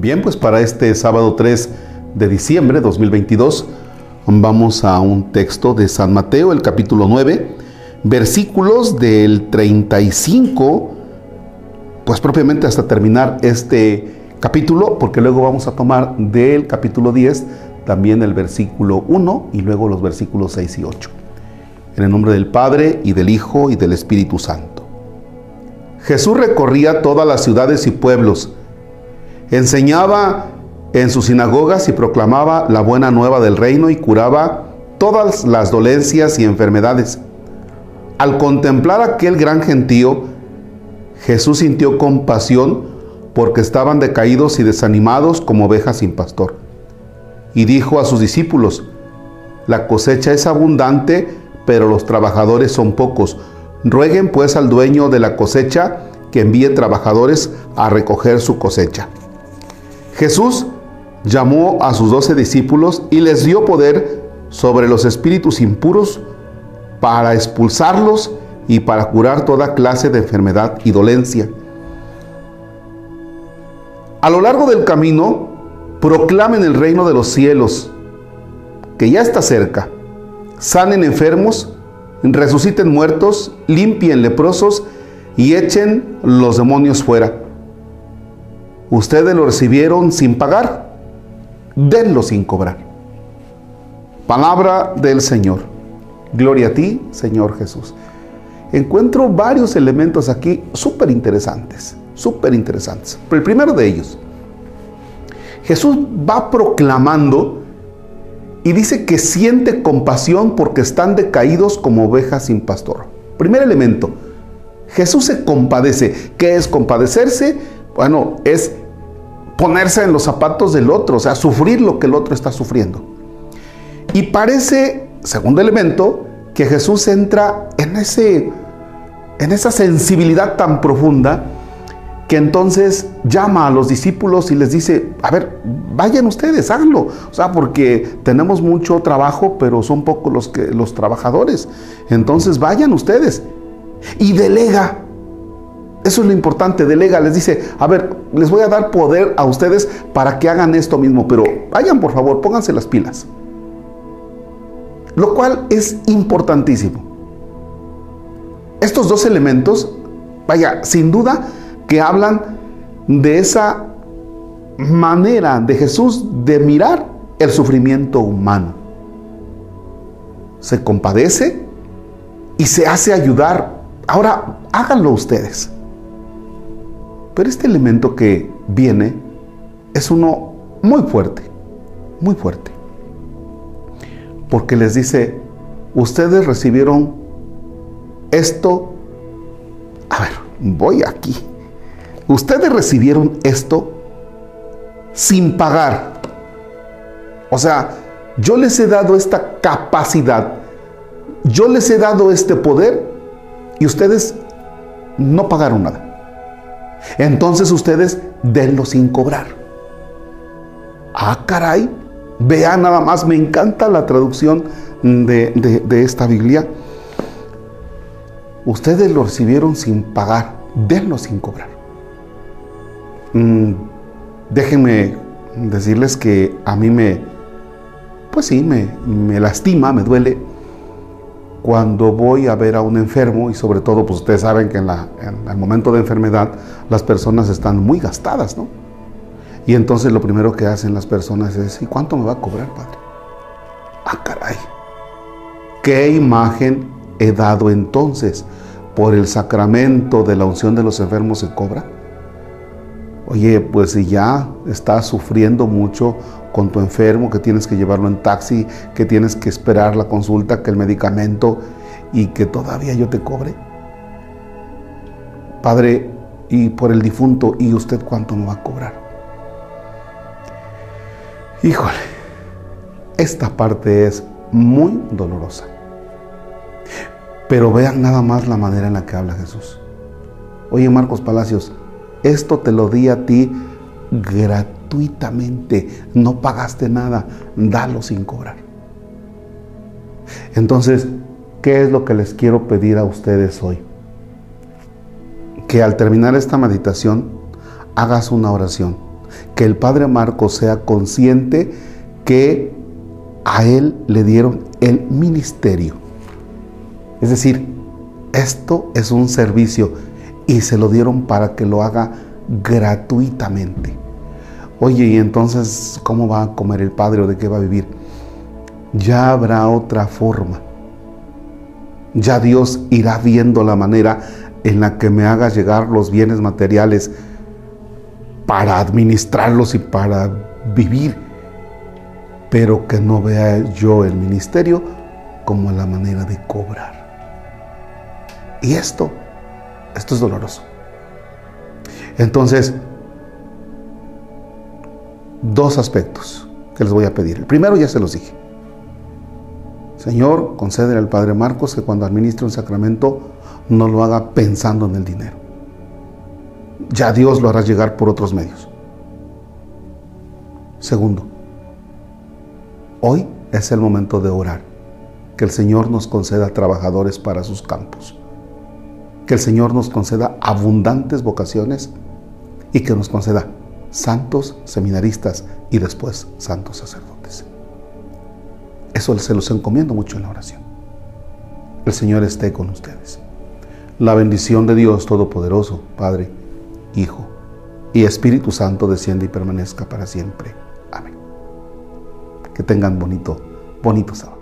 Bien, pues para este sábado 3 de diciembre 2022 vamos a un texto de San Mateo, el capítulo 9, versículos del 35, pues propiamente hasta terminar este capítulo, porque luego vamos a tomar del capítulo 10 también el versículo 1 y luego los versículos 6 y 8. En el nombre del Padre y del Hijo y del Espíritu Santo. Jesús recorría todas las ciudades y pueblos, enseñaba en sus sinagogas y proclamaba la buena nueva del reino y curaba todas las dolencias y enfermedades. Al contemplar aquel gran gentío, Jesús sintió compasión porque estaban decaídos y desanimados como ovejas sin pastor. Y dijo a sus discípulos, la cosecha es abundante, pero los trabajadores son pocos. Rueguen pues al dueño de la cosecha que envíe trabajadores a recoger su cosecha. Jesús llamó a sus doce discípulos y les dio poder sobre los espíritus impuros para expulsarlos y para curar toda clase de enfermedad y dolencia. A lo largo del camino, proclamen el reino de los cielos, que ya está cerca. Sanen enfermos, resuciten muertos, limpien leprosos y echen los demonios fuera. Ustedes lo recibieron sin pagar, denlo sin cobrar. Palabra del Señor. Gloria a ti, Señor Jesús. Encuentro varios elementos aquí súper interesantes, súper interesantes. Pero el primero de ellos, Jesús va proclamando y dice que siente compasión porque están decaídos como ovejas sin pastor. Primer elemento, Jesús se compadece. ¿Qué es compadecerse? Bueno, es ponerse en los zapatos del otro, o sea, sufrir lo que el otro está sufriendo. Y parece, segundo elemento, que Jesús entra en, ese, en esa sensibilidad tan profunda que entonces llama a los discípulos y les dice, a ver, vayan ustedes, háganlo. O sea, porque tenemos mucho trabajo, pero son pocos los, los trabajadores. Entonces vayan ustedes. Y delega. Eso es lo importante, delega, les dice, a ver, les voy a dar poder a ustedes para que hagan esto mismo, pero vayan por favor, pónganse las pilas. Lo cual es importantísimo. Estos dos elementos, vaya, sin duda que hablan de esa manera de Jesús de mirar el sufrimiento humano. Se compadece y se hace ayudar. Ahora, háganlo ustedes. Pero este elemento que viene es uno muy fuerte, muy fuerte. Porque les dice, ustedes recibieron esto. A ver, voy aquí. Ustedes recibieron esto sin pagar. O sea, yo les he dado esta capacidad, yo les he dado este poder y ustedes no pagaron nada. Entonces ustedes denlo sin cobrar. Ah, caray. Vean nada más, me encanta la traducción de, de esta Biblia. Ustedes lo recibieron sin pagar, denlo sin cobrar. Mm, déjenme decirles que a mí me, pues sí, me, me lastima, me duele cuando voy a ver a un enfermo y sobre todo, pues ustedes saben que en, el momento de enfermedad las personas están muy gastadas, ¿no? Y entonces lo primero que hacen las personas es, ¿y cuánto me va a cobrar, Padre? Ah, caray. ¿Qué imagen he dado entonces? ¿Por el sacramento de la unción de los enfermos se cobra? Oye, pues si ya estás sufriendo mucho con tu enfermo, que tienes que llevarlo en taxi, que tienes que esperar la consulta, que el medicamento y que todavía yo te cobre. Padre, y por el difunto, ¿y usted cuánto me va a cobrar? Híjole, esta parte es muy dolorosa. Pero vean nada más la manera en la que habla Jesús. Oye, Marcos Palacios, esto te lo di a ti gratuitamente, no pagaste nada, dalo sin cobrar. Entonces, ¿qué es lo que les quiero pedir a ustedes hoy? Que al terminar esta meditación hagas una oración. Que el padre Marcos sea consciente que a él le dieron el ministerio. Es decir, esto es un servicio y se lo dieron para que lo haga gratuitamente. Oye, ¿y entonces cómo va a comer el padre o de qué va a vivir? Ya habrá otra forma. Ya Dios irá viendo la manera en la que me haga llegar los bienes materiales para administrarlos y para vivir, pero que no vea yo el ministerio como la manera de cobrar. Y esto, esto es doloroso. Entonces, dos aspectos que les voy a pedir. El primero ya se los dije. Señor, concédele al Padre Marcos que cuando administre un sacramento no lo haga pensando en el dinero. Ya Dios lo hará llegar por otros medios. Segundo, hoy es el momento de orar, que el Señor nos conceda trabajadores para sus campos, que el Señor nos conceda abundantes vocaciones y que nos conceda santos seminaristas y después santos sacerdotes. Eso se los encomiendo mucho en la oración. El Señor esté con ustedes. La bendición de Dios Todopoderoso, Padre, Hijo y Espíritu Santo desciende y permanezca para siempre. Amén. Que tengan bonito, bonito sábado.